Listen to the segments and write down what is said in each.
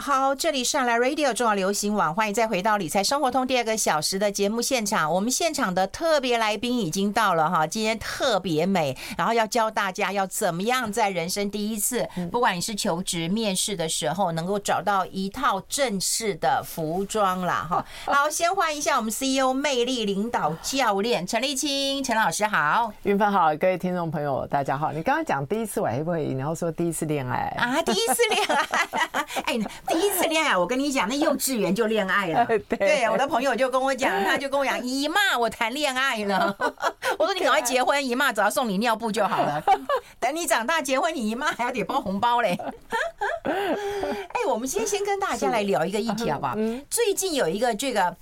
好，这里上来 Radio 重要流行网，欢迎再回到理财生活通第二个小时的节目现场。我们现场的特别来宾已经到了哈，今天特别美，然后要教大家要怎么样在人生第一次，不管你是求职面试的时候，能够找到一套正式的服装啦哈。好，先欢迎一下我们 CEO 魅力领导教练陈立青陈老师好，云芬好，各位听众朋友大家好。你刚刚讲第一次我还不会，然后说第一次恋爱啊，第一次恋爱，哎。第一次恋爱，我跟你讲，那幼稚园就恋爱了。对，我的朋友就跟我讲，他就跟我讲，姨妈，我谈恋爱了。我说你赶快结婚，姨妈只要送你尿布就好了。等你长大结婚，你姨妈还要得包红包嘞。哎，我们先先跟大家来聊一个议题好不好？最近有一个这个。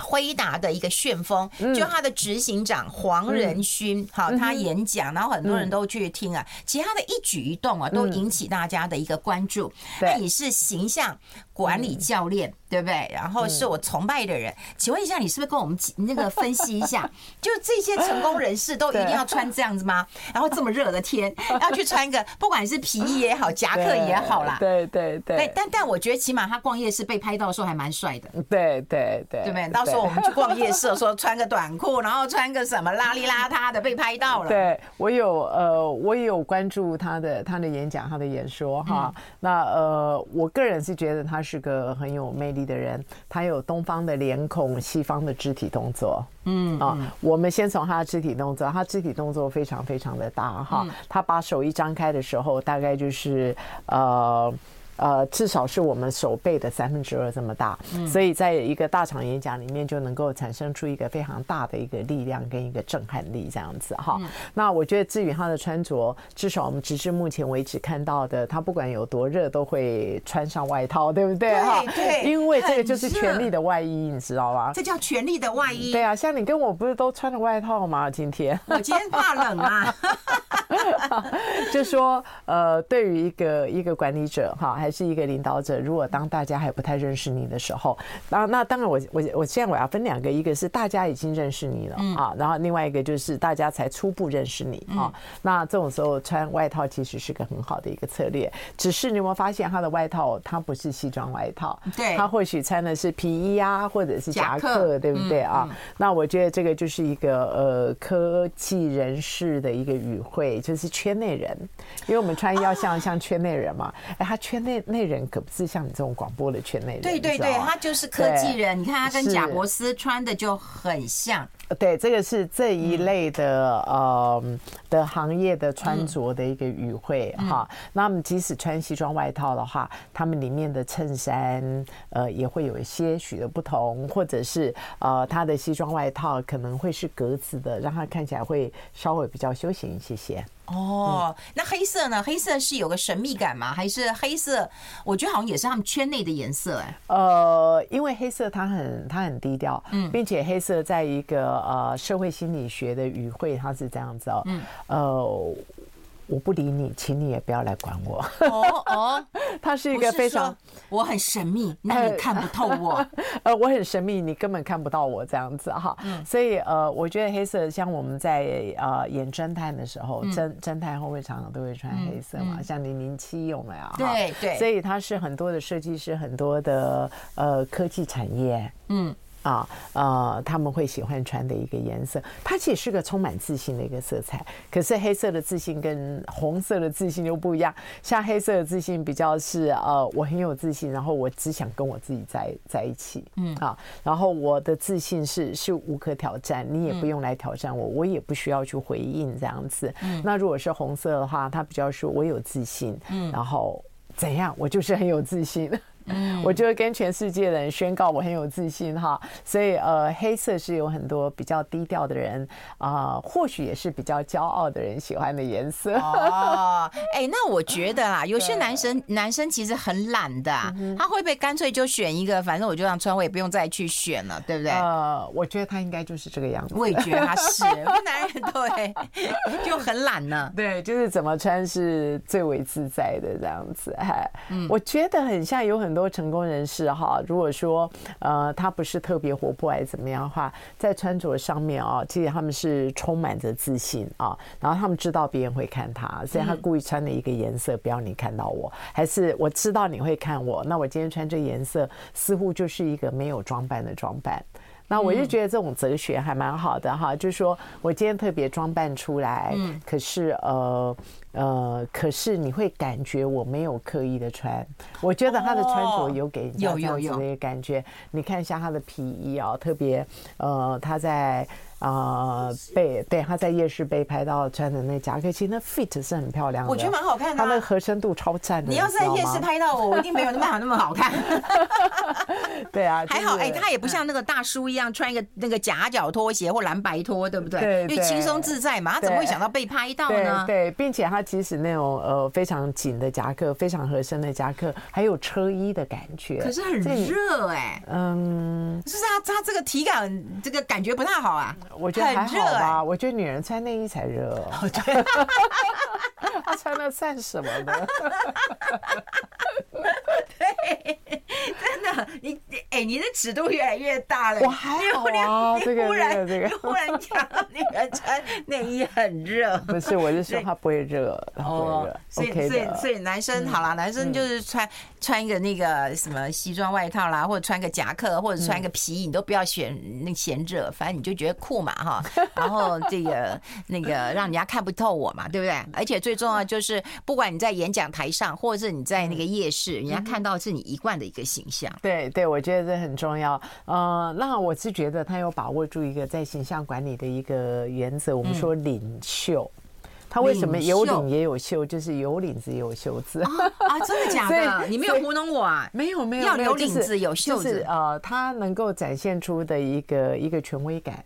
辉达的一个旋风，就他的执行长黄仁勋，好，他演讲，然后很多人都去听啊。其实他的一举一动啊，都引起大家的一个关注。那你是形象管理教练，对不对？然后是我崇拜的人，请问一下，你是不是跟我们 那个分析一下？就这些成功人士都一定要穿这样子吗？然后这么热的天，要去穿个不管是皮衣也好，夹克也好啦。对对对。但但我觉得起码他逛夜市被拍到的时候还蛮帅的。对对对。对不对？到时候我们去逛夜市，说穿个短裤，然后穿个什么邋里邋遢的被拍到了。对，我有呃，我也有关注他的他的演讲，他的演说哈。那呃，我个人是觉得他是个。很有魅力的人，他有东方的脸孔，西方的肢体动作。嗯啊，我们先从他的肢体动作，他肢体动作非常非常的大哈。他把手一张开的时候，大概就是呃。呃，至少是我们手背的三分之二这么大，所以在一个大场演讲里面就能够产生出一个非常大的一个力量跟一个震撼力这样子哈。那我觉得至于他的穿着，至少我们直至目前为止看到的，他不管有多热都会穿上外套，对不对？哈，对，因为这个就是权力的外衣，你知道吧？这叫权力的外衣。对啊，像你跟我不是都穿着外套吗？今天我今天怕冷啊。就说呃，对于一个一个管理者哈，还是一个领导者，如果当大家还不太认识你的时候，那那当然我我我现在我要分两个，一个是大家已经认识你了啊，然后另外一个就是大家才初步认识你啊。那这种时候穿外套其实是个很好的一个策略，只是你有没有发现他的外套他不是西装外套，对，他或许穿的是皮衣啊，或者是夹克，对不对啊？那我觉得这个就是一个呃科技人士的一个语汇。就是圈内人，因为我们穿要像像圈内人嘛。哎，他圈内内人可不是像你这种广播的圈内人。对对对，他就是科技人。你看他跟贾伯斯穿的就很像。对，这个是这一类的呃的行业的穿着的一个语汇哈。那么即使穿西装外套的话，他们里面的衬衫呃也会有一些许的不同，或者是呃他的西装外套可能会是格子的，让他看起来会稍微比较休闲一些些。哦，那黑色呢？黑色是有个神秘感吗？还是黑色？我觉得好像也是他们圈内的颜色哎。呃，因为黑色它很它很低调，嗯，并且黑色在一个呃社会心理学的语汇，它是这样子哦，嗯，呃。我不理你，请你也不要来管我。哦哦，他是一个非常，我很神秘，那你看不透我。呃，我很神秘，你根本看不到我这样子哈。嗯，所以呃，我觉得黑色像我们在呃演侦探的时候，侦侦探后会常常都会穿黑色嘛，像零零七有没有？对对。所以它是很多的设计师，很多的呃科技产业。嗯。啊，呃，他们会喜欢穿的一个颜色，它其实是个充满自信的一个色彩。可是黑色的自信跟红色的自信又不一样。像黑色的自信比较是呃，我很有自信，然后我只想跟我自己在在一起，嗯啊，然后我的自信是是无可挑战，你也不用来挑战我，我也不需要去回应这样子。嗯，那如果是红色的话，它比较说我有自信，嗯，然后怎样，我就是很有自信。嗯，我就会跟全世界的人宣告我很有自信哈，所以呃，黑色是有很多比较低调的人啊、呃，或许也是比较骄傲的人喜欢的颜色。哦，哎，那我觉得啦，有些男生男生其实很懒的，他会不会干脆就选一个，反正我就这样穿，我也不用再去选了，对不对？呃，我觉得他应该就是这个样子。我也觉得他是，男人对，就很懒呢。对，就是怎么穿是最为自在的这样子。哎，嗯，我觉得很像有很。很多成功人士哈，如果说呃他不是特别活泼还是怎么样的话，在穿着上面啊，其实他们是充满着自信啊，然后他们知道别人会看他，所以他故意穿的一个颜色不要你看到我，还是我知道你会看我，那我今天穿这颜色似乎就是一个没有装扮的装扮。那我就觉得这种哲学还蛮好的哈，就是说我今天特别装扮出来，可是呃呃，可是你会感觉我没有刻意的穿，我觉得他的穿着有给人家这样子的一个感觉。你看一下他的皮衣啊，特别呃，他在。啊、呃，被对他在夜市被拍到穿的那夹克，其实那 fit 是很漂亮的，我觉得蛮好看的，啊，他那合身度超赞的。你要是在夜市拍到我，我一定没有那么好那么好看。对啊，还好哎，欸，他也不像那个大叔一样穿一个那个夹脚拖鞋或蓝白拖，对不对？对，因为轻松自在嘛，他怎么会想到被拍到呢？对，对，并且他其实那种呃非常紧的夹克，非常合身的夹克，还有车衣的感觉。可是很热哎，欸，嗯，就是他他这个体感这个感觉不太好啊。我觉得还好吧，我觉得女人穿内衣才热。对，她穿那算什么呢？对，真的，你哎，你的尺度越来越大了。我还好啊，这个忽然这个这个，忽然讲那个穿内衣很热。不是，我是说他不会热，她不会热。所以所以所以男生好了，男生就是穿穿一个那个什么西装外套啦，或者穿个夹克，或者穿一个皮衣，你都不要选那嫌热，反正你就觉得酷嘛哈。然后这个那个让人家看不透我嘛，对不对？而且最重要就是，不管你在演讲台上，或者是你在那个夜市，人家看到是你一贯的一个形象。对对，我觉得这很重要。呃，那我是觉得他有把握住一个在形象管理的一个原则。我们说领袖，他为什么有领也有袖？就是有领子也有袖子啊？真的假的？你没有糊弄我啊？没有没有，要有领子有袖子。呃，他能够展现出的一个一个权威感。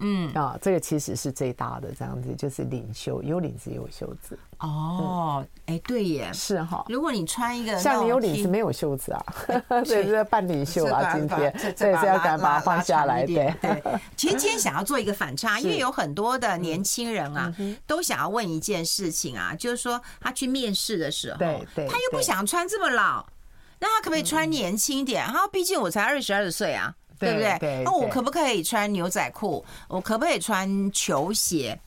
嗯啊，这个其实是最大的，这样子就是领袖，有领子也有袖子。哦，哎，对耶，是哈。如果你穿一个像你有领子没有袖子啊，对，是半领袖啊，今天对，是要敢把它放下来，对对。其实今天想要做一个反差，因为有很多的年轻人啊，都想要问一件事情啊，就是说他去面试的时候，对对，他又不想穿这么老，那他可不可以穿年轻点？他毕竟我才二十二岁啊。对不对？那我可不可以穿牛仔裤？我可不可以穿球鞋？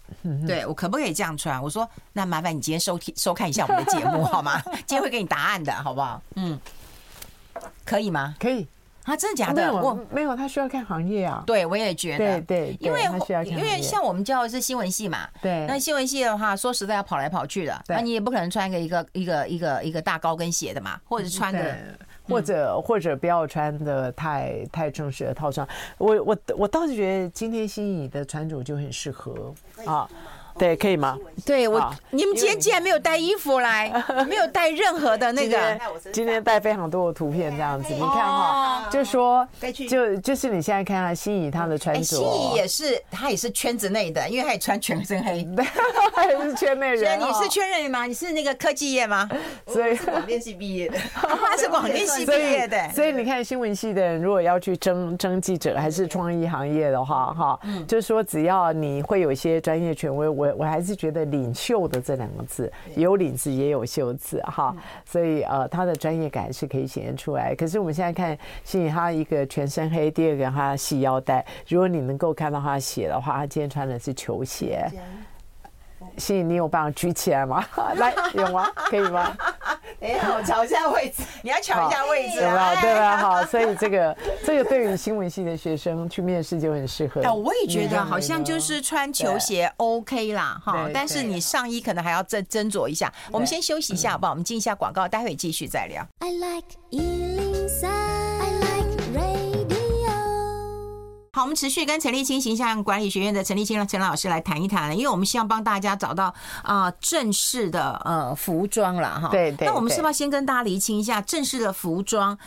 对，我可不可以这样穿？我说，那麻烦你今天收听收看一下我们的节目 好吗？今天会给你答案的，好不好？嗯，可以吗？可以啊，真的假的？我没有，他需要看行业啊。对，我也觉得，对，因为因为像我们教的是新闻系嘛，对，那新闻系的话，说实在要跑来跑去的，那你也不可能穿一个一个一个一个一个大高跟鞋的嘛，或者是穿个。或者或者不要穿的太太正式的套装，我我我倒是觉得今天心仪的穿着就很适合。啊。对，可以吗？对我，你们今天竟然没有带衣服来，没有带任何的那个。今天带非常多的图片，这样子，你看哈，就说，就就是你现在看看心仪她的穿着，心仪也是，她也是圈子内的，因为她也穿全身黑，她也是圈内人。你是圈内吗？你是那个科技业吗？所以广电系毕业的，他是广电系毕业的。所以你看新闻系的人，如果要去争争记者，还是创意行业的话，哈，就是说只要你会有一些专业权威。我我还是觉得领袖的这两个字，有领子也有袖子哈，所以呃，他的专业感是可以显现出来。可是我们现在看，心怡他一个全身黑，第二个他系腰带，如果你能够看到他鞋的话，他今天穿的是球鞋。心怡，你有办法举起来吗？来，有吗？可以吗？等一下，我瞧一下位置。你要瞧一下位置，对吧？对吧？好，所以这个这个对于新闻系的学生去面试就很适合。哎，我也觉得好像就是穿球鞋 OK 啦，哈。但是你上衣可能还要再斟酌一下。我们先休息一下，好不好？我们进一下广告，待会继续再聊。I like 好，我们持续跟陈立青形象管理学院的陈立青陈老师来谈一谈，因为我们希望帮大家找到啊、呃、正式的呃服装了哈。对对。那我们是不是要先跟大家厘清一下正式的服装啊、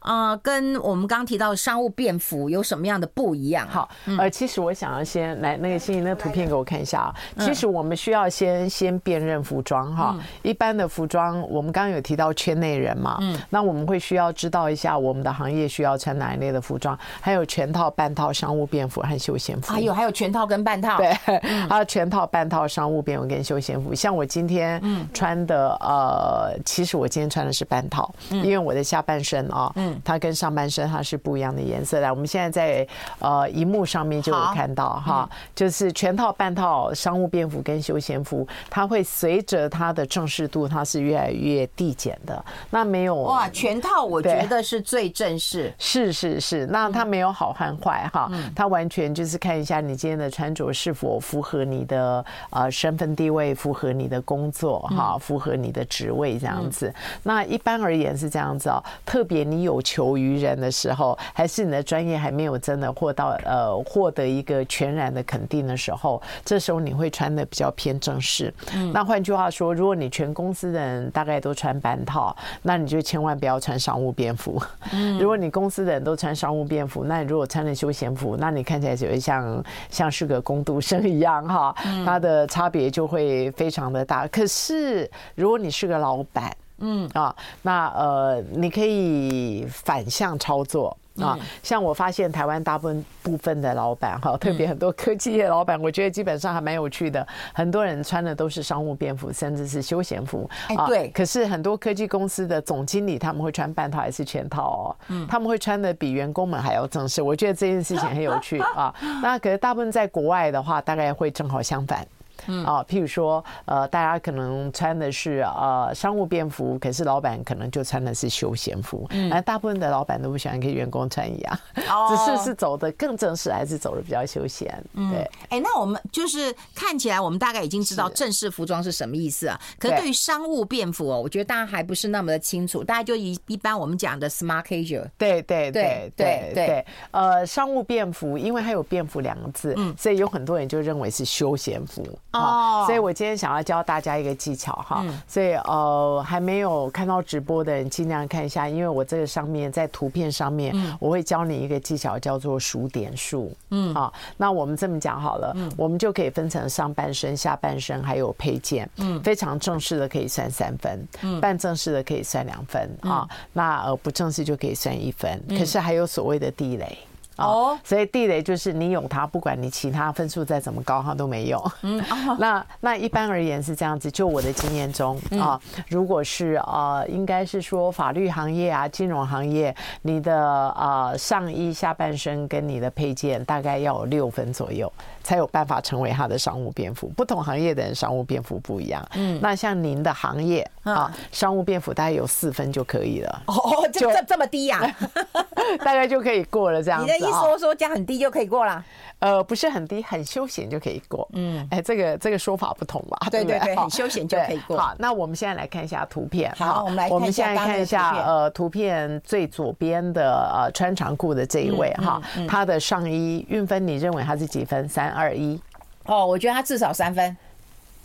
呃，跟我们刚刚提到的商务便服有什么样的不一样？好，呃，其实我想要先来那个欣怡那个图片给我看一下啊。其实我们需要先先辨认服装哈。一般的服装，我们刚刚有提到圈内人嘛，嗯，那我们会需要知道一下我们的行业需要穿哪一类的服装，还有全套、半套商务便服和休闲服。还有还有全套跟半套，对，还有全套、半套商务便服跟休闲服。像我今天穿的，呃，其实我今天穿的是半套，因为我的下半身啊，嗯，它跟上半身它是不一样的颜色的。我们现在在呃荧幕上面就有看到哈，就是全套、半套商务便服跟休闲服，它会随着它的正式度，它是越来越递减的。那没有哇，全套我觉得是最正式，是是是。那它没有好和坏哈，它完全就是看一下你今天的穿着是否符合你的呃身份地位，符合你的工作哈，符合你的职位这样子。那一般而言是这样子哦，特别你有求于人的时候，还是你的专业还没有真的获到呃获得一个全然的肯定的时候，这时候你会穿的比较偏正式。嗯，那换句话说，如果你全公司的人大概都穿半套，那你就千万不要穿商务便服。嗯，如果你公司的人都穿商务便服，那你如果穿了休闲服，那你看起来就会像像是个工读生一样哈，它的差别就会非常的大。可是如果你是个老板，嗯啊，那呃，你可以反向操作啊。像我发现台湾大部分部分的老板哈，特别很多科技业老板，我觉得基本上还蛮有趣的。很多人穿的都是商务便服，甚至是休闲服。哎，对。可是很多科技公司的总经理他们会穿半套还是全套哦？嗯，他们会穿的比员工们还要正式。我觉得这件事情很有趣啊。那可是大部分在国外的话，大概会正好相反。嗯啊，譬如说，呃，大家可能穿的是呃商务便服，可是老板可能就穿的是休闲服。嗯，而大部分的老板都不喜欢跟员工穿一样，哦，只是是走的更正式，还是走的比较休闲？嗯，对。哎，那我们就是看起来，我们大概已经知道正式服装是什么意思啊。可是对于商务便服哦，我觉得大家还不是那么的清楚。大家就一一般我们讲的 smart casual。对对对对对。呃，商务便服，因为它有便服两个字，嗯，所以有很多人就认为是休闲服。哦，所以我今天想要教大家一个技巧哈，所以呃还没有看到直播的人尽量看一下，因为我这个上面在图片上面我会教你一个技巧叫做数点数，嗯。啊，那我们这么讲好了，我们就可以分成上半身、下半身还有配件，嗯，非常正式的可以算三分，嗯，半正式的可以算两分啊，那呃不正式就可以算一分，可是还有所谓的地雷。哦，所以地雷就是你有它，不管你其他分数再怎么高，它都没用。嗯，那那一般而言是这样子，就我的经验中啊，如果是呃，应该是说法律行业啊、金融行业，你的呃上衣下半身跟你的配件大概要有六分左右，才有办法成为它的商务蝙蝠。不同行业的人商务蝙蝠不一样。嗯，那像您的行业啊，商务便服大概有四分就可以了。哦，就这这么低呀？大概就可以过了这样子。一说说加很低就可以过了，呃，不是很低，很休闲就可以过。嗯，哎，这个这个说法不同吧？对对对，很休闲就可以过。好，那我们现在来看一下图片。好，我们来，我们现在看一下，呃，图片最左边的呃穿长裤的这一位哈，他的上衣运分你认为他是几分？三二一。哦，我觉得他至少三分。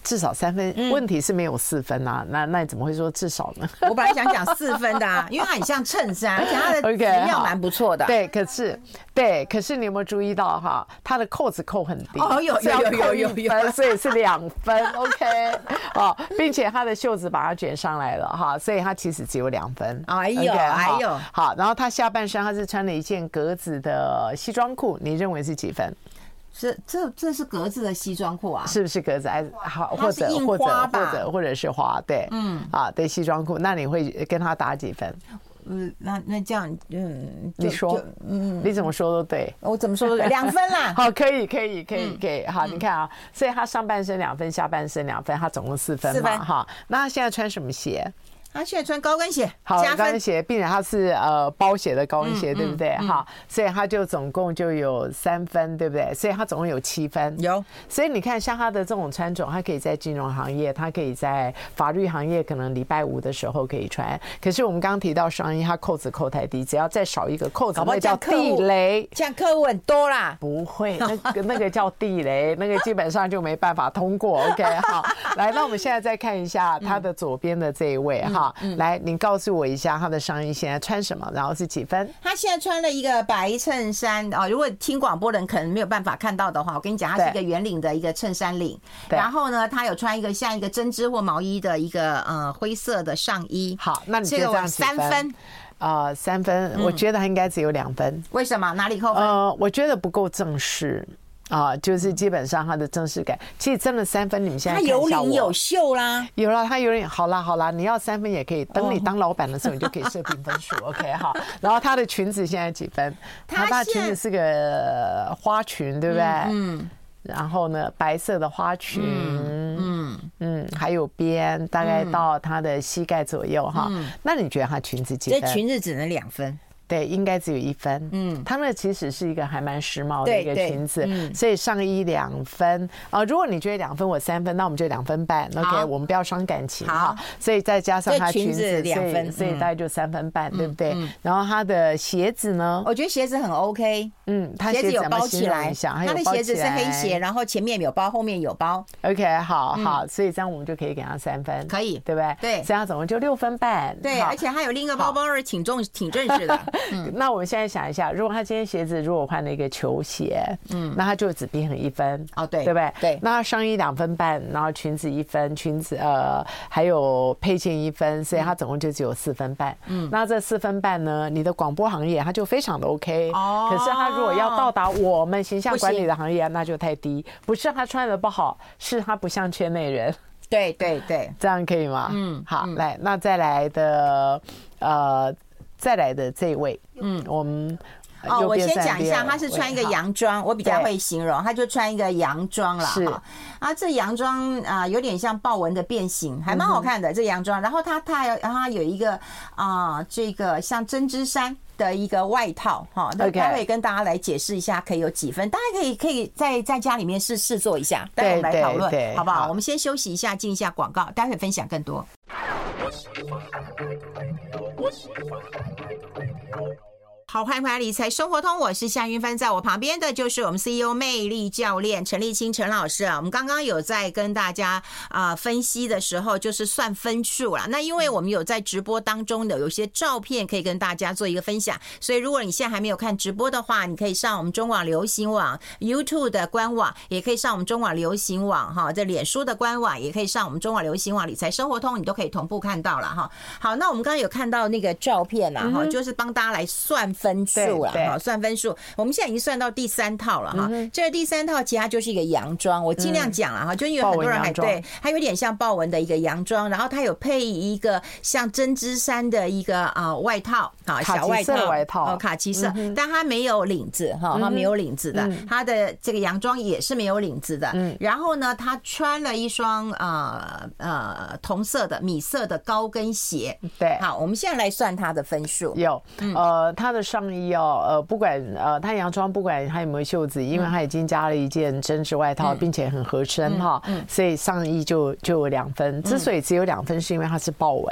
至少三分，问题是没有四分啊，那那你怎么会说至少呢？我本来想讲四分的啊，因为它很像衬衫，而且它的质料蛮不错的。对，可是对，可是你有没有注意到哈，它的扣子扣很低，哦，有有有有有，所以是两分，OK，哦，并且它的袖子把它卷上来了哈，所以它其实只有两分。哎呦哎呦，好，然后它下半身它是穿了一件格子的西装裤，你认为是几分？是这这是格子的西装裤啊？是不是格子？哎，好，或者或者或者或者是花？对，嗯，啊，对，西装裤，那你会跟他打几分？嗯，那那这样，嗯，你说，嗯，你怎么说都对，我怎么说都对，两分啦。好，可以，可以，可以，可以。好，你看啊，所以他上半身两分，下半身两分，他总共四分嘛，哈。那他现在穿什么鞋？他现在穿高跟鞋，好，高跟鞋，并且他是呃包鞋的高跟鞋，对不对？哈，所以他就总共就有三分，对不对？所以他总共有七分。有，所以你看，像他的这种穿着，他可以在金融行业，他可以在法律行业，可能礼拜五的时候可以穿。可是我们刚刚提到上衣，他扣子扣太低，只要再少一个扣子，那叫地雷。这样客户很多啦，不会，那个那个叫地雷，那个基本上就没办法通过。OK，好，来，那我们现在再看一下他的左边的这一位哈。好，来，你告诉我一下他的上衣现在穿什么，然后是几分？他现在穿了一个白衬衫哦。如果听广播的人可能没有办法看到的话，我跟你讲，他是一个圆领的一个衬衫领。然后呢，他有穿一个像一个针织或毛衣的一个呃灰色的上衣。好，那你这个三分。呃，三分，我觉得他应该只有两分。为什么？哪里扣分？呃，我觉得不够正式。啊，就是基本上他的正式感，其实真的三分，你们现在有领有袖啦，有了，他有领，好啦好啦，你要三分也可以，等你当老板的时候，你就可以设定分数，OK 好。然后他的裙子现在几分？他的裙子是个花裙，对不对？嗯。然后呢，白色的花裙，嗯嗯，还有边，大概到他的膝盖左右哈。那你觉得他裙子几分？这裙子只能两分。对，应该只有一分。嗯，他那其实是一个还蛮时髦的一个裙子，所以上衣两分啊。如果你觉得两分，我三分，那我们就两分半。OK，我们不要伤感情哈。所以再加上他裙子两分，所以大概就三分半，对不对？然后他的鞋子呢？我觉得鞋子很 OK。嗯，他鞋子有包起来，他的鞋子是黑鞋，然后前面有包，后面有包。OK，好好，所以这样我们就可以给他三分，可以，对不对？对，这样总共就六分半。对，而且他有另一个包包，是挺重、挺正式的。嗯，那我们现在想一下，如果他今天鞋子如果换了一个球鞋，嗯，那他就只平衡一分哦，对，对不对？对，那上衣两分半，然后裙子一分，裙子呃还有配件一分，所以他总共就只有四分半。嗯，那这四分半呢，你的广播行业他就非常的 OK 哦。可是他如果要到达我们形象管理的行业，那就太低。不是他穿的不好，是他不像圈内人。对对对，这样可以吗？嗯，好，来，那再来的呃。再来的这位，嗯，我们哦，我先讲一下，他是穿一个洋装，我比较会形容，他就穿一个洋装了哈。啊，这洋装啊，有点像豹纹的变形，还蛮好看的这洋装。然后他他他有一个啊，这个像针织衫的一个外套哈。那待会跟大家来解释一下，可以有几分？大家可以可以在在家里面试试做一下，待会来讨论，好不好？我们先休息一下，进一下广告，待会分享更多。好，欢迎回来理财生活通，我是夏云帆，在我旁边的就是我们 CEO 魅力教练陈立清陈老师啊。我们刚刚有在跟大家啊分析的时候，就是算分数啦。那因为我们有在直播当中的有些照片可以跟大家做一个分享，所以如果你现在还没有看直播的话，你可以上我们中网流行网 YouTube 的官网，也可以上我们中网流行网哈，在脸书的官网，也可以上我们中网流行网理财生活通，你都可以同步看到了哈。好，那我们刚刚有看到那个照片啦哈，就是帮大家来算分数了哈，算分数。我们现在已经算到第三套了哈。这个第三套其实它就是一个洋装，我尽量讲了哈，就因为很多人还对它有点像豹纹的一个洋装，然后它有配一个像针织衫的一个啊外套啊小外套，外套。哦卡其色，但它没有领子哈，它没有领子的，它的这个洋装也是没有领子的。然后呢，他穿了一双呃呃同色的米色的高跟鞋。对，好，我们现在来算它的分数。有呃，它的上衣。哦呃，不管呃，太阳装不管它有没有袖子，因为它已经加了一件针织外套，并且很合身哈，所以上衣就就有两分。之所以只有两分，是因为它是豹纹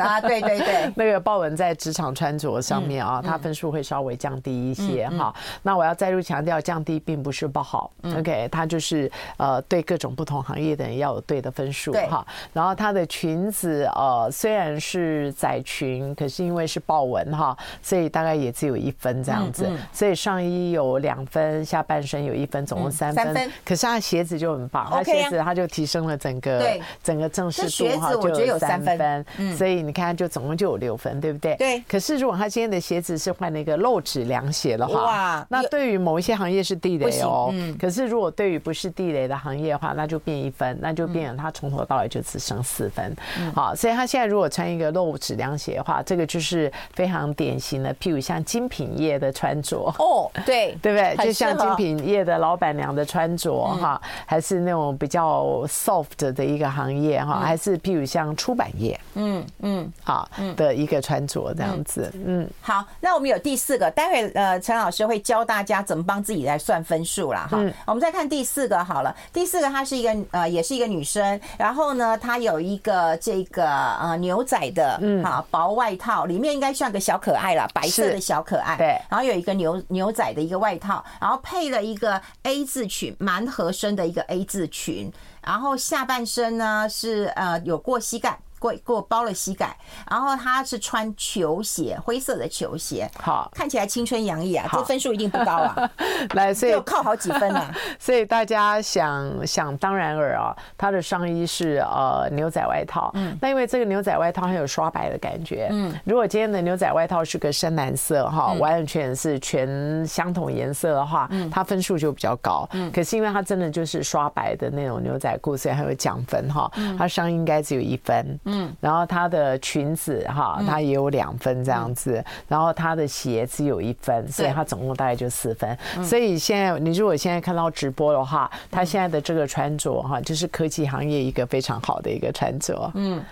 啊，对对对，那个豹纹在职场穿着上面啊，它分数会稍微降低一些哈。那我要再度强调，降低并不是不好，OK，它就是呃，对各种不同行业的人要有对的分数哈。然后它的裙子呃，虽然是窄裙，可是因为是豹纹哈，所以大概也只有一分。这样子，所以上衣有两分，下半身有一分，总共三分。可是他鞋子就很棒，他鞋子他就提升了整个整个正式度哈，就有三分。所以你看，就总共就有六分，对不对？对。可是如果他今天的鞋子是换了一个露趾凉鞋的话，哇，那对于某一些行业是地雷哦。嗯。可是如果对于不是地雷的行业的话，那就变一分，那就变成他从头到尾就只剩四分。好，所以他现在如果穿一个露趾凉鞋的话，这个就是非常典型的，譬如像精品。业的穿着哦，对 对不对？就像精品业的老板娘的穿着哈，还是那种比较 soft 的一个行业哈，还是譬如像出版业，嗯嗯，好的一个穿着这样子，嗯。好，那我们有第四个，待会呃陈老师会教大家怎么帮自己来算分数啦。哈。我们再看第四个好了，第四个她是一个呃也是一个女生，然后呢她有一个这个呃牛仔的嗯好薄外套，里面应该像个小可爱啦，白色的小可爱。对，然后有一个牛牛仔的一个外套，然后配了一个 A 字裙，蛮合身的一个 A 字裙，然后下半身呢是呃有过膝盖。给我给我包了膝盖，然后他是穿球鞋，灰色的球鞋，好，看起来青春洋溢啊，这分数一定不高啊。来，所以要靠好几分啊。所以大家想想当然尔啊，他的上衣是呃牛仔外套，嗯，那因为这个牛仔外套很有刷白的感觉，嗯，如果今天的牛仔外套是个深蓝色哈，完全是全相同颜色的话，嗯，它分数就比较高，嗯，可是因为它真的就是刷白的那种牛仔裤，所以还有奖分哈，它上衣应该只有一分，嗯，然后她的裙子哈，她也有两分这样子，然后她的鞋只有一分，所以她总共大概就四分，所以现在你如果现在看到直播的话，她现在的这个穿着哈，就是科技行业一个非常好的一个穿着，嗯。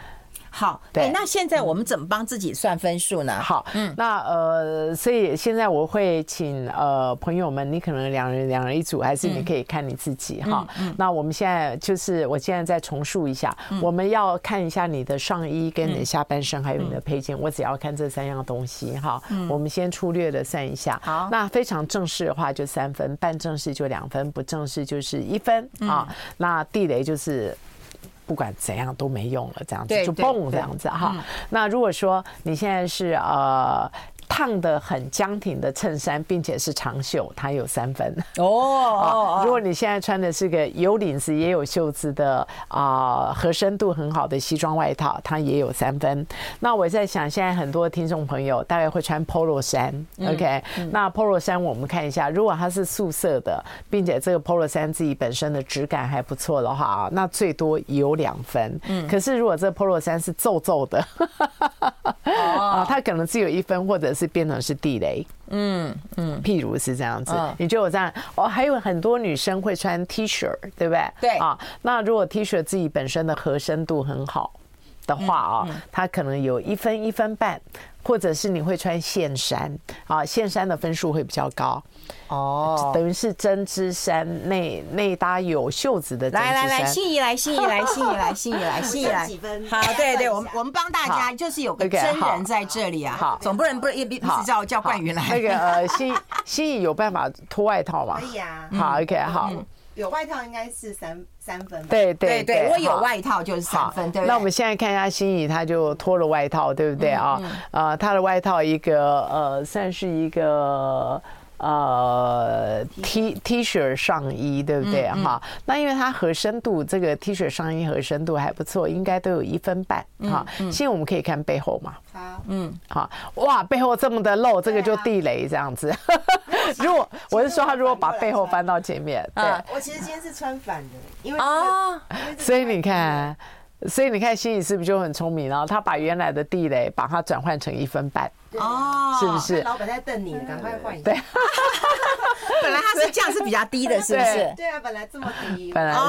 好，对，那现在我们怎么帮自己算分数呢？好，嗯，那呃，所以现在我会请呃朋友们，你可能两人两人一组，还是你可以看你自己哈。那我们现在就是，我现在再重述一下，我们要看一下你的上衣跟你的下半身，还有你的配件，我只要看这三样东西哈。我们先粗略的算一下。好，那非常正式的话就三分，半正式就两分，不正式就是一分啊。那地雷就是。不管怎样都没用了，这样子就蹦这样子哈。那如果说你现在是呃。烫的很僵挺的衬衫，并且是长袖，它有三分 哦。如果你现在穿的是个有领子也有袖子的啊，合身度很好的西装外套，它也有三分。那我在想，现在很多听众朋友大概会穿 Polo 衫，OK？那 Polo 衫我们看一下，如果它是素色的，并且这个 Polo 衫自己本身的质感还不错的话啊，那最多有两分。嗯。可是如果这 Polo 衫是皱皱的，啊，它可能只有一分或者。是变成是地雷，嗯嗯，譬如是这样子，你就有这样哦。还有很多女生会穿 T 恤，对不对？对啊，那如果 T 恤自己本身的合身度很好的话啊，它可能有一分一分半。或者是你会穿线衫啊，线衫的分数会比较高哦，等于是针织衫内内搭有袖子的。来来来，心怡来，心怡来，心怡来，心怡来，心怡来。几分？好，对对，我们我们帮大家就是有个真人在这里啊，好，总不能不一一直叫叫冠宇来。那个呃，心心怡有办法脱外套吗？可以啊。好，OK，好。有外套应该是三三分，对对对，我有外套就是三分，对。那我们现在看一下心怡，他就脱了外套，对不对啊？呃，他的外套一个呃，算是一个。呃，T T 恤上衣对不对哈？那因为它合身度，这个 T 恤上衣合身度还不错，应该都有一分半哈。现在我们可以看背后嘛？好，嗯，好，哇，背后这么的露，这个就地雷这样子。如果我是说他如果把背后翻到前面，对，我其实今天是穿反的，因为啊，所以你看。所以你看，心里是不是就很聪明？然后他把原来的地雷把它转换成一分半，哦，是不是？老板在瞪你，赶快换一下。对，本来他是这样是比较低的，是不是？对啊，本来这么低，本来是，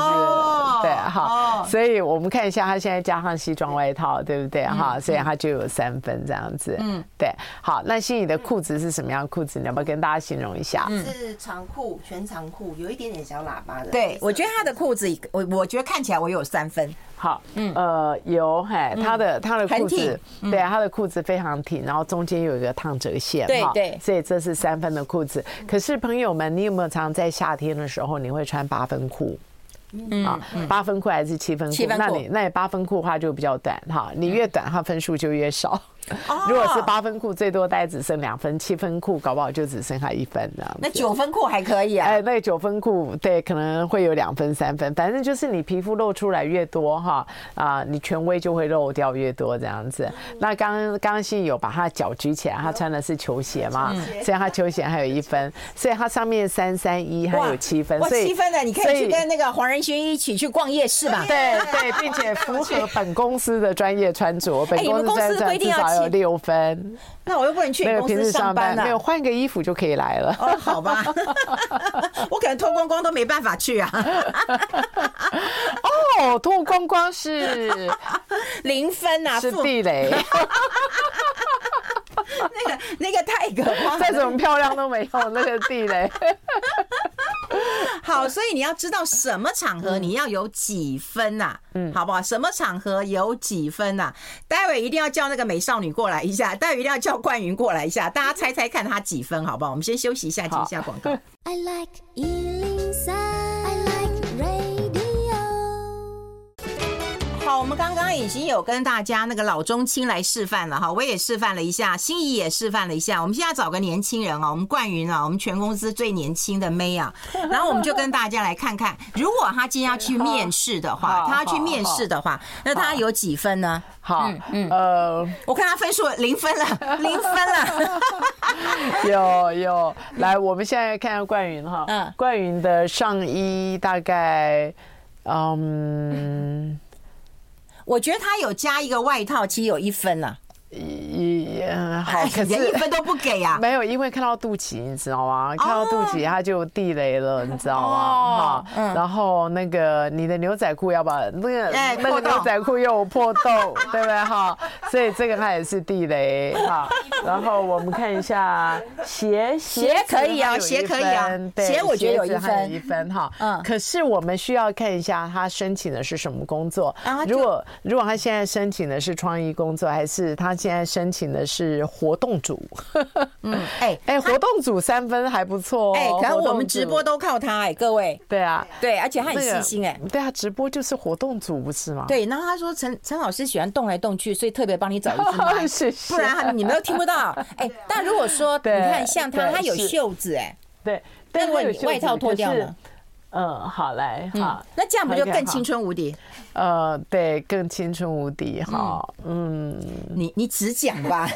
对，好。所以我们看一下，他现在加上西装外套，对不对？哈，所以他就有三分这样子。嗯，对。好，那心怡的裤子是什么样裤子？你要不要跟大家形容一下？是长裤，全长裤，有一点点小喇叭的。对，我觉得他的裤子，我我觉得看起来我有三分。好，嗯，呃，有，嘿，他的他的裤子，对啊，他的裤子非常挺，然后中间有一个烫折线，对对，所以这是三分的裤子。可是朋友们，你有没有常常在夏天的时候你会穿八分裤？嗯，啊，八分裤还是七分裤？七分裤。那你那你八分裤的话就比较短，哈，你越短，它分数就越少。如果是八分裤，最多大概只剩两分；七分裤搞不好就只剩下一分这样。那九分裤还可以啊？哎，那个九分裤对，可能会有两分、三分，反正就是你皮肤露出来越多哈啊，你权威就会漏掉越多这样子。那刚刚刚刚心有把他脚举起来，他穿的是球鞋嘛，所以他球鞋还有一分，所以他上面三三一还有七分，所以七分的你可以去跟那个黄仁勋一起去逛夜市吧？对对，并且符合本公司的专业穿着，本公司规定要。有六分，那我又不能去你公司上班了。没有换个衣服就可以来了。哦，好吧，我可能脱光光都没办法去啊。哦，脱光光是 零分啊，是地雷。那个那个太可怕，再怎么漂亮都没用，那个地雷。好，所以你要知道什么场合你要有几分呐？嗯，好不好？什么场合有几分呐？待会一定要叫那个美少女过来一下，待会一定要叫冠云过来一下，大家猜猜看他几分，好不好？我们先休息一下，接一下广告。I like 好我们刚刚已经有跟大家那个老中青来示范了哈，我也示范了一下，心仪也示范了一下。我们现在找个年轻人啊，我们冠云啊，我们全公司最年轻的妹啊，然后我们就跟大家来看看，如果他今天要去面试的话，他要去面试的话，那他有几分呢？好，嗯，呃，我看他分数零分了，零分了。有有，来，我们现在看看冠云哈，嗯，冠云的上衣大概，嗯。我觉得他有加一个外套，其实有一分了。也好，可是连一分都不给呀？没有，因为看到肚脐，你知道吗？看到肚脐他就地雷了，你知道吗？哈，然后那个你的牛仔裤要把那个那个牛仔裤又有破洞，对不对？哈，所以这个它也是地雷。哈，然后我们看一下鞋，鞋可以啊，鞋可以啊，鞋我觉得有一分一分哈。嗯，可是我们需要看一下他申请的是什么工作。如果如果他现在申请的是创意工作，还是他？现在申请的是活动组，嗯，哎 哎，活动组三分还不错，哎，可能我们直播都靠他，哎，各位，对啊，对，而且他很细心，哎，对啊，直播就是活动组不是吗？对，然后他说陈陈老师喜欢动来动去，所以特别帮你找一只马，不然你们都听不到。哎，但如果说你看像他，他有袖子，哎，对，但如果你外套脱掉了。嗯，好来，好，那这样不就更青春无敌？呃，对，更青春无敌，哈，嗯，你你只讲吧，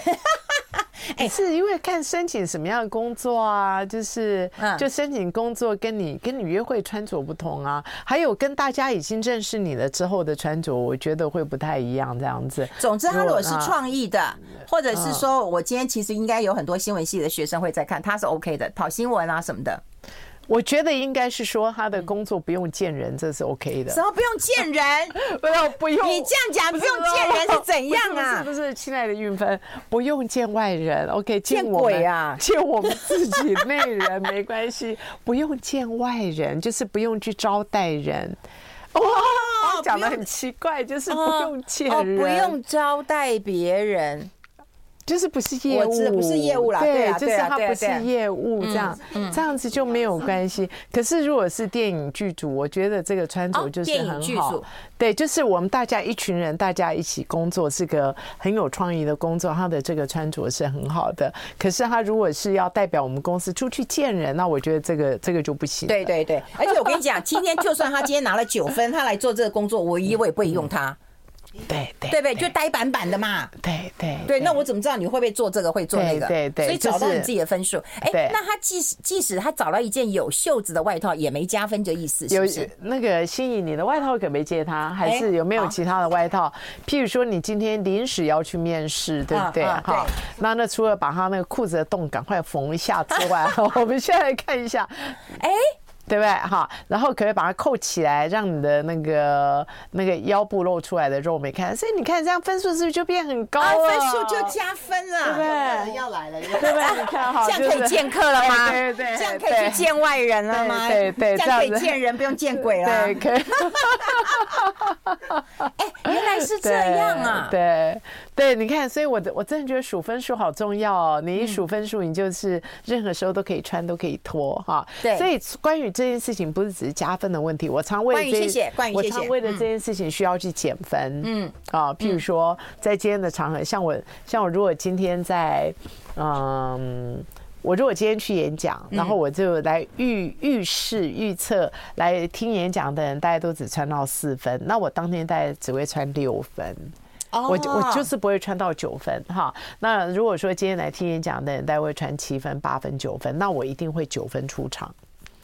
哎，是因为看申请什么样的工作啊？就是，就申请工作跟你跟你约会穿着不同啊，还有跟大家已经认识你了之后的穿着，我觉得会不太一样，这样子。总之，他如果是创意的，或者是说我今天其实应该有很多新闻系的学生会在看，他是 OK 的，跑新闻啊什么的。我觉得应该是说他的工作不用见人，这是 OK 的。什么不用见人？不要不用。你这样讲不用见人是怎样啊？是不是，亲爱的运芬，不用见外人，OK？见鬼啊！见我们自己内人没关系，不用见外人，就是不用去招待人。哇，讲的很奇怪，就是不用见人，不用招待别人。就是不是业务，不是业务啦，对，就是他不是业务这样，这样子就没有关系。可是如果是电影剧组，我觉得这个穿着就是很好。对，就是我们大家一群人，大家一起工作，是个很有创意的工作，他的这个穿着是很好的。可是他如果是要代表我们公司出去见人，那我觉得这个这个就不行。对对对，而且我跟你讲，今天就算他今天拿了九分，他来做这个工作，我一我也不会用他。对对对不对？就呆板板的嘛。对对对，那我怎么知道你会不会做这个，会做那个？对对。所以找到你自己的分数。哎，那他即使即使他找到一件有袖子的外套，也没加分的意思，是不是？那个心仪，你的外套可没借他，还是有没有其他的外套？譬如说，你今天临时要去面试，对不对？好，那那除了把他那个裤子的洞赶快缝一下之外，我们现在来看一下。哎。对不对？哈，然后可以把它扣起来，让你的那个那个腰部露出来的肉没看。所以你看，这样分数是不是就变很高了？分数就加分了，对不对？要来了，对不对？你看哈，这样可以见客了吗？对对，这样可以去见外人了吗？对对，这样可以见人，不用见鬼了。对，可以。哎，原来是这样啊！对。对，你看，所以我的我真的觉得数分数好重要哦。你一数分数，你就是任何时候都可以穿，都可以脱哈。对，所以关于这件事情，不是只是加分的问题。我常为了这，谢谢，我常为了这件事情需要去减分。嗯，啊，譬如说在今天的场合，像我，像我如果今天在，嗯，我如果今天去演讲，然后我就来预预示预测来听演讲的人，大家都只穿到四分，那我当天大概只会穿六分。我我就是不会穿到九分哈。那如果说今天来听演讲的人，大概会穿七分、八分、九分，那我一定会九分出场。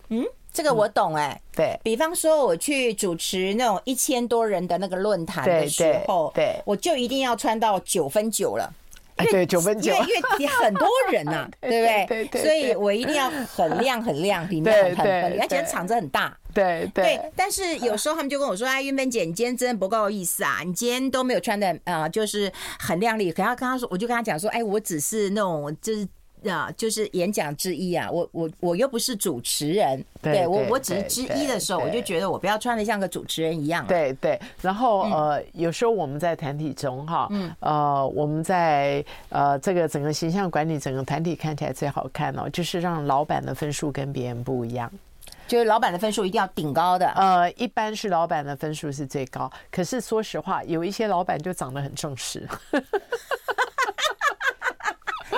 嗯，这个我懂哎、欸。对，比方说我去主持那种一千多人的那个论坛的时候，对，我就一定要穿到九分九了。对，九分九，因为因为很多人呐，对不对？所以我一定要很亮很亮，里面很很，而且场子很大。对对。但是有时候他们就跟我说：“哎，云芬姐，你今天真的不够意思啊！你今天都没有穿的呃，就是很靓丽。”可要跟他说，我就跟他讲说：“哎，我只是那种就是。”啊，就是演讲之一啊，我我我又不是主持人，对我我只是之一的时候，我就觉得我不要穿的像个主持人一样。对对，然后呃，有时候我们在团体中哈，呃，我们在呃这个整个形象管理，整个团体看起来最好看哦，就是让老板的分数跟别人不一样。就是老板的分数一定要顶高的。呃，一般是老板的分数是最高，可是说实话，有一些老板就长得很正式。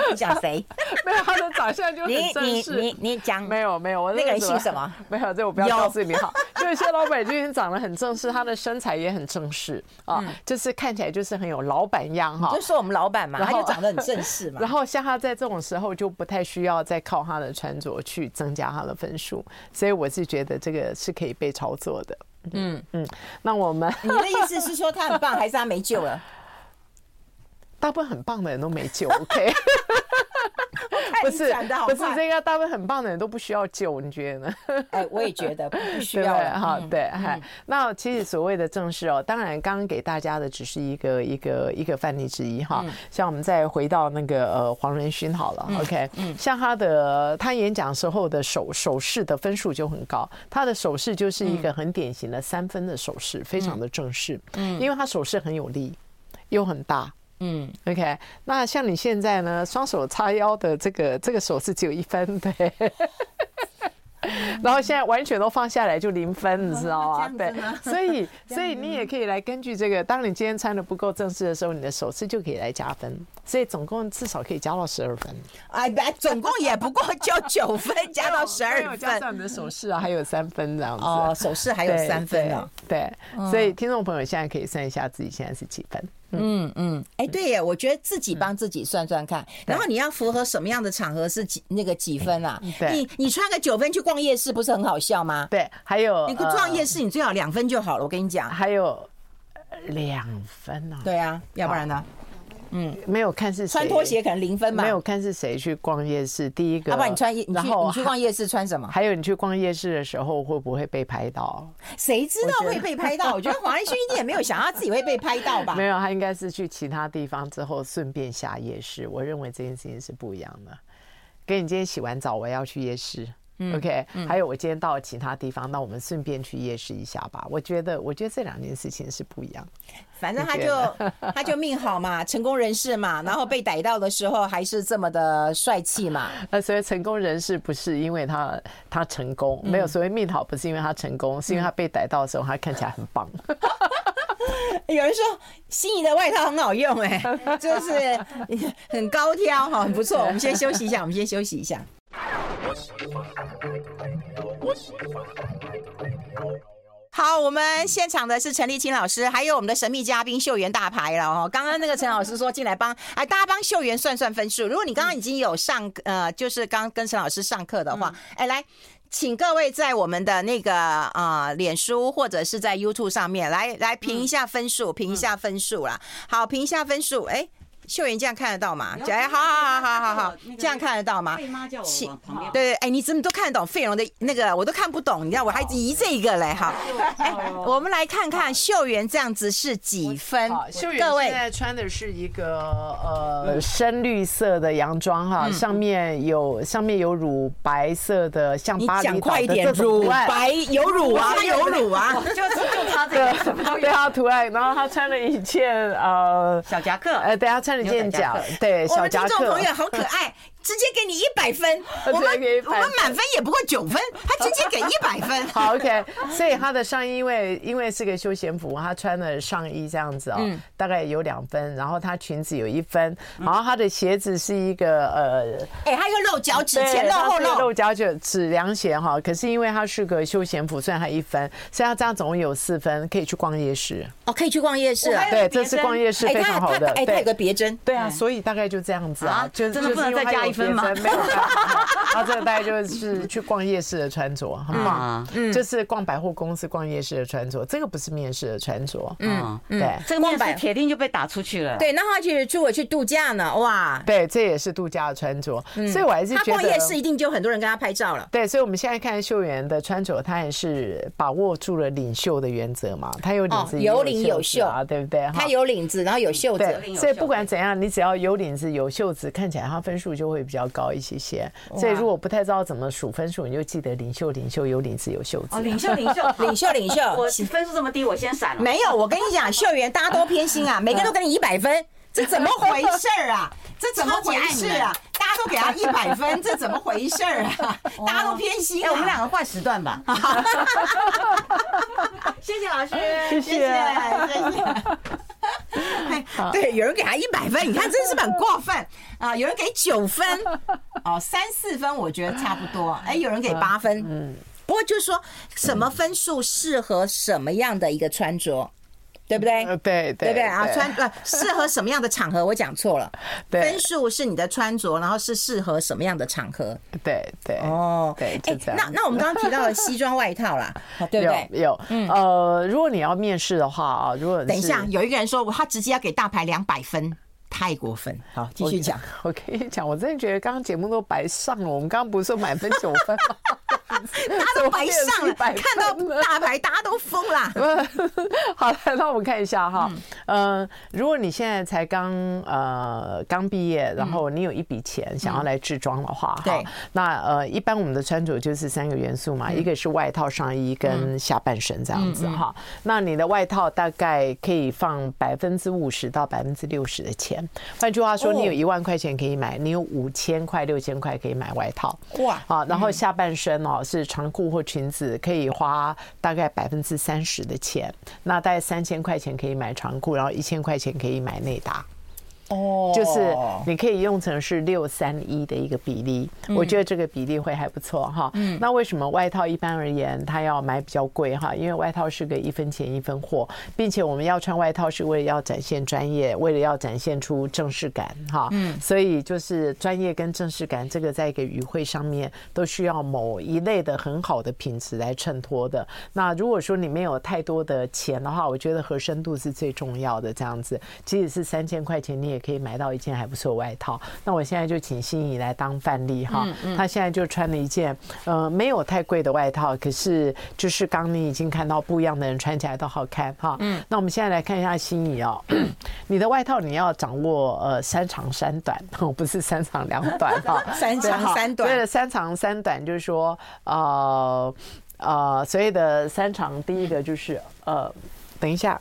你讲谁？没有，他的长相就很正式。你你你讲没有没有，我那个人姓什么？没有，这我不要告诉你哈。就有些老板就已经长得很正式，他的身材也很正式啊，就是看起来就是很有老板样哈。就说我们老板嘛，他就长得很正式嘛。然后像他在这种时候就不太需要再靠他的穿着去增加他的分数，所以我是觉得这个是可以被操作的。嗯嗯，那我们你的意思是说他很棒，还是他没救了？大部分很棒的人都没救，OK。不是不是这个，大部分很棒的人都不需要救，你觉得呢？哎，我也觉得不需要哈。对，嗨，那其实所谓的正式哦，当然刚刚给大家的只是一个一个一个范例之一哈。像我们再回到那个呃黄仁勋好了，OK，嗯像他的他演讲时候的手手势的分数就很高，他的手势就是一个很典型的三分的手势，非常的正式，嗯，因为他手势很有力，又很大。嗯，OK，那像你现在呢，双手叉腰的这个这个手势只有一分，对。然后现在完全都放下来就零分，你知道吗？对，所以 所以你也可以来根据这个，当你今天穿的不够正式的时候，你的手势就可以来加分，所以总共至少可以加到十二分。哎，总共也不过就九分，加到十二分，加上你的手势啊，还有三分这样子。哦，手势还有三分啊，对，所以听众朋友现在可以算一下自己现在是几分。嗯嗯，哎，对耶，我觉得自己帮自己算算看，然后你要符合什么样的场合是几那个几分啊？你你穿个九分去逛夜市，不是很好笑吗？对，还有你逛夜市，你最好两分就好了。我跟你讲，还有两分啊。对啊，要不然呢？嗯，没有看是穿拖鞋可能零分吧。没有看是谁去逛夜市，第一个。要不然你穿夜，然后你去逛夜市穿什么？还有你去逛夜市的时候会不会被拍到？谁知道会被拍到？我觉得黄仁勋一定也没有想到自己会被拍到吧？没有，他应该是去其他地方之后顺便下夜市。我认为这件事情是不一样的。跟你今天洗完澡，我要去夜市。OK，还有我今天到了其他地方，那我们顺便去夜市一下吧。我觉得，我觉得这两件事情是不一样。反正他就 他就命好嘛，成功人士嘛，然后被逮到的时候还是这么的帅气嘛。那 所以成功人士不是因为他他成功，没有所谓命好，不是因为他成功，是因为他被逮到的时候他看起来很棒。有人说心仪的外套很好用，哎，就是很高挑哈，很不错。我们先休息一下，我们先休息一下。好，我们现场的是陈立青老师，还有我们的神秘嘉宾秀媛大牌了哦。刚刚那个陈老师说进来帮，哎，大家帮秀媛算算分数。如果你刚刚已经有上呃，就是刚跟陈老师上课的话，哎，来，请各位在我们的那个啊、呃，脸书或者是在 YouTube 上面来来评一下分数，评一下分数啦。好，评一下分数，哎。秀媛这样看得到吗？哎，好好好好好好，这样看得到吗？对对，哎，你怎么都看得懂费蓉的那个，我都看不懂。你知道我还移这一个嘞，哈。哎，我们来看看秀媛这样子是几分？秀媛现在穿的是一个呃深绿色的洋装哈，上面有上面有乳白色的，像巴厘岛的这种乳白有乳啊，有乳啊，就就他这个对啊图案，然后他穿了一件呃小夹克，哎，等下穿。尖角，对，小夹克，我们听众朋友好可爱。直接给你一百分，我们我们满分也不过九分，他直接给一百分。好，OK。所以他的上衣因为因为是个休闲服，他穿的上衣这样子哦，大概有两分，然后他裙子有一分，然后他的鞋子是一个呃，哎，他又露脚趾，前露后露，露脚趾，趾凉鞋哈。可是因为他是个休闲服，虽然他一分，所以他这样总共有四分，可以去逛夜市。哦，可以去逛夜市啊？对，这是逛夜市非常好的。哎，他有个别针。对啊，所以大概就这样子啊，就真的不能再加一分吗？没有。他这个大概就是去逛夜市的穿着，很棒。嗯，就是逛百货公司、逛夜市的穿着，这个不是面试的穿着。嗯，对，这个面试铁定就被打出去了。对，那他去出我去度假呢？哇，对，这也是度假的穿着。所以我还是觉得他逛夜市一定就很多人跟他拍照了。对，所以我们现在看秀媛的穿着，他也是把握住了领袖的原则嘛。他有领子，有领有袖啊，对不对？他有领子，然后有袖子。所以不管怎样，你只要有领子、有袖子，看起来他分数就会比较高一些。些，所以如果不太知道怎么数分数，你就记得领袖领袖有领子有袖子。哦，领袖领袖 领袖领袖，我分数这么低，我先闪了。没有，我跟你讲，秀媛大家都偏心啊，每个人都给你一百分，这怎么回事儿啊？这怎么回事啊？大家都给他一百分，这怎么回事儿啊？大家都偏心。哎，我们两个换时段吧。谢谢老师，谢谢，谢谢。对，有人给他一百分，你看真是很过分啊！有人给九分，哦，三四分，我觉得差不多。哎，有人给八分，嗯，不过就是说什么分数适合什么样的一个穿着。对不对？对对对对啊！穿呃适合什么样的场合？我讲错了。分数是你的穿着，然后是适合什么样的场合？对对哦，对，就这样。那那我们刚刚提到了西装外套啦，对不对？有呃，如果你要面试的话啊，如果等一下有一个人说他直接要给大牌两百分。太过分，好，继续讲。我跟你讲，我真的觉得刚刚节目都白上了。我们刚刚不是说满分九分吗？大家都白上了，看到大牌大家都疯啦。好了，那我们看一下哈，嗯，如果你现在才刚呃刚毕业，然后你有一笔钱想要来置装的话，对，那呃一般我们的穿着就是三个元素嘛，一个是外套、上衣跟下半身这样子哈。那你的外套大概可以放百分之五十到百分之六十的钱。换句话说，你有一万块钱可以买，你有五千块、六千块可以买外套。哇！啊，然后下半身哦是长裤或裙子，可以花大概百分之三十的钱。那大概三千块钱可以买长裤，然后一千块钱可以买内搭。哦，就是你可以用成是六三一的一个比例，我觉得这个比例会还不错哈。嗯，那为什么外套一般而言它要买比较贵哈？因为外套是个一分钱一分货，并且我们要穿外套是为了要展现专业，为了要展现出正式感哈。嗯，所以就是专业跟正式感这个在一个语会上面都需要某一类的很好的品质来衬托的。那如果说你没有太多的钱的话，我觉得合身度是最重要的。这样子，即使是三千块钱，你也可以买到一件还不错外套。那我现在就请心怡来当范例哈。她现在就穿了一件呃没有太贵的外套，可是就是刚你已经看到不一样的人穿起来都好看哈。嗯。那我们现在来看一下心怡哦，你的外套你要掌握呃三长三短，不是三长两短哈。三长三短。对了，三长三短就是说呃呃所谓的三长，第一个就是呃等一下。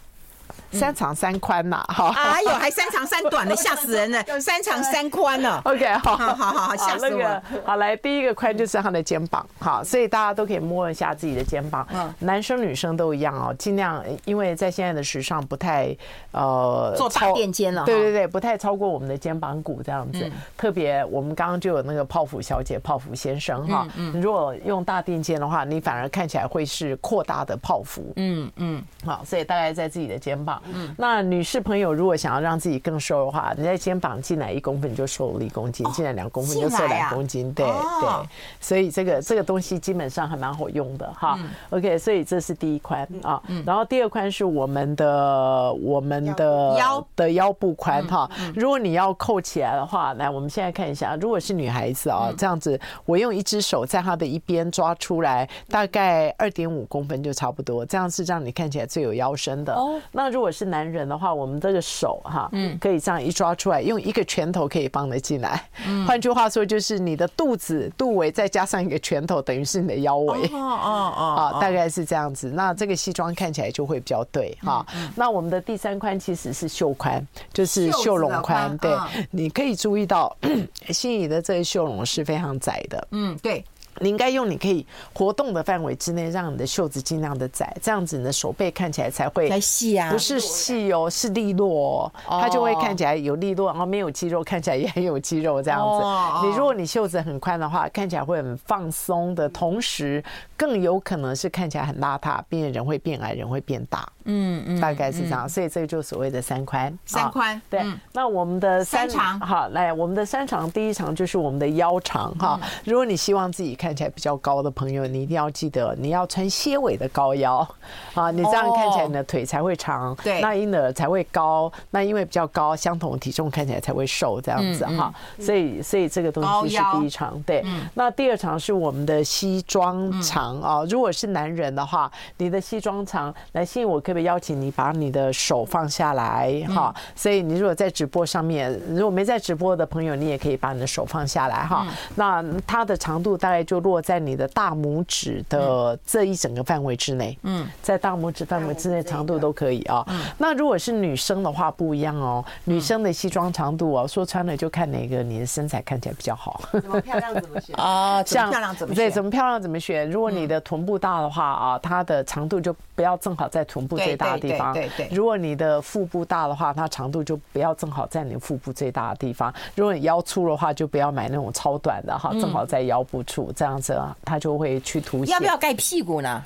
三长三宽呐，哈，哎呦，还三长三短的，吓死人了！三长三宽呢？OK，好，好好好，吓死我了。好，来，第一个宽就是他的肩膀，好，所以大家都可以摸一下自己的肩膀。嗯，男生女生都一样哦，尽量，因为在现在的时尚不太呃做大垫肩了，对对对，不太超过我们的肩膀骨这样子。特别我们刚刚就有那个泡芙小姐、泡芙先生哈，嗯，如果用大垫肩的话，你反而看起来会是扩大的泡芙。嗯嗯，好，所以大概在自己的肩膀。嗯，那女士朋友如果想要让自己更瘦的话，你在肩膀进来一公分就瘦了一公斤，进来两公分就瘦两公斤，对对，所以这个这个东西基本上还蛮好用的哈。OK，所以这是第一宽啊，然后第二宽是我们的我们的腰。的腰部宽哈。如果你要扣起来的话，来我们现在看一下，如果是女孩子啊，这样子，我用一只手在她的一边抓出来，大概二点五公分就差不多，这样是让你看起来最有腰身的。那如果是男人的话，我们这个手哈，嗯，可以这样一抓出来，用一个拳头可以放得进来。嗯，换句话说，就是你的肚子肚围再加上一个拳头，等于是你的腰围。哦哦哦，啊，大概是这样子。那这个西装看起来就会比较对哈。那我们的第三宽其实是袖宽，就是袖笼宽。对，你可以注意到，心仪的这个袖笼是非常窄的。嗯，对。你应该用你可以活动的范围之内，让你的袖子尽量的窄，这样子你的手背看起来才会细啊，不是细哦，是利落，哦，它就会看起来有利落，然后没有肌肉，看起来也很有肌肉这样子。你如果你袖子很宽的话，看起来会很放松的同时，更有可能是看起来很邋遢，并且人会变矮，人会变大。嗯嗯，大概是这样，所以这个就所谓的三宽。三宽，对。那我们的三长，好，来，我们的三长，第一长就是我们的腰长哈。如果你希望自己看起来比较高的朋友，你一定要记得你要穿蝎尾的高腰啊，你这样看起来你的腿才会长，对，那婴儿才会高，那因为比较高，相同体重看起来才会瘦这样子哈。所以，所以这个东西是第一长，对。那第二长是我们的西装长啊。如果是男人的话，你的西装长来吸引我可不可以？邀请你把你的手放下来，哈，所以你如果在直播上面，如果没在直播的朋友，你也可以把你的手放下来，哈。那它的长度大概就就落在你的大拇指的这一整个范围之内。嗯，在大拇指范围之内长度都可以啊。那如果是女生的话不一样哦，女生的西装长度哦，说穿了就看哪个你的身材看起来比较好。怎么漂亮怎么选 啊？像漂亮怎么对，怎么漂亮怎么选？如果你的臀部大的话啊，它的长度就不要正好在臀部最大的地方。对对。如果你的腹部大的话，它长度就不要正好在你腹部最大的地方。如果你腰粗的话，就不要买那种超短的哈，正好在腰部处，这样样子啊，他就会去涂。要不要盖屁股呢？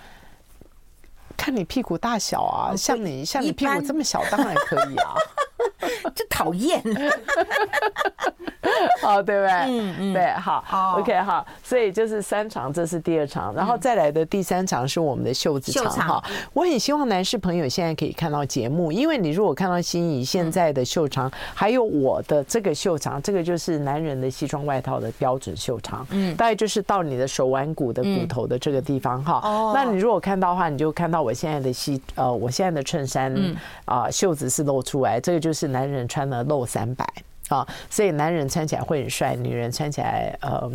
看你屁股大小啊，像你像你屁股这么小，当然可以啊。就讨厌，好，对不对？嗯嗯，对，好，OK，好，所以就是三场，这是第二场，然后再来的第三场是我们的袖子长哈。我很希望男士朋友现在可以看到节目，因为你如果看到心仪现在的袖长，还有我的这个袖长，这个就是男人的西装外套的标准袖长，嗯，大概就是到你的手腕骨的骨头的这个地方哈。哦，那你如果看到的话，你就看到我现在的西呃，我现在的衬衫啊，袖子是露出来，这个就是男人穿的露三百啊，所以男人穿起来会很帅，女人穿起来呃。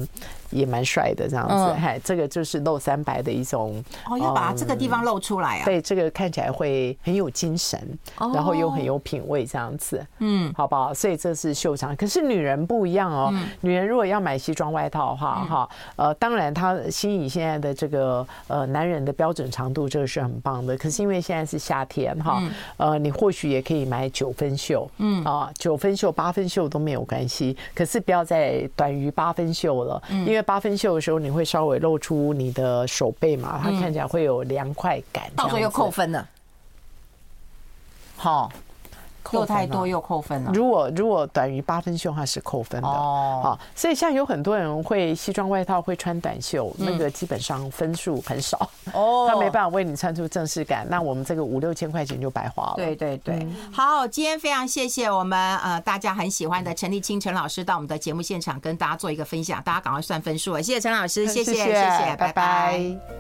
也蛮帅的这样子，嗨，这个就是露三白的一种哦，要把这个地方露出来啊。对，这个看起来会很有精神，然后又很有品味这样子，嗯，好不好？所以这是袖长。可是女人不一样哦，女人如果要买西装外套的话，哈，呃，当然她心怡现在的这个呃男人的标准长度，这个是很棒的。可是因为现在是夏天哈，呃，你或许也可以买九分袖，嗯啊，九分袖、八分袖都没有关系。可是不要再短于八分袖了，因为。八分袖的时候，你会稍微露出你的手背嘛？它看起来会有凉快感，到时候又扣分了。好。又太多又扣分了。如果如果短于八分袖，话是扣分的哦。好，所以像有很多人会西装外套会穿短袖，那个基本上分数很少哦，他没办法为你穿出正式感。那我们这个五六千块钱就白花了。对对对，好，今天非常谢谢我们呃大家很喜欢的陈立清陈老师到我们的节目现场跟大家做一个分享，大家赶快算分数了。谢谢陈老师，谢谢谢谢，拜拜。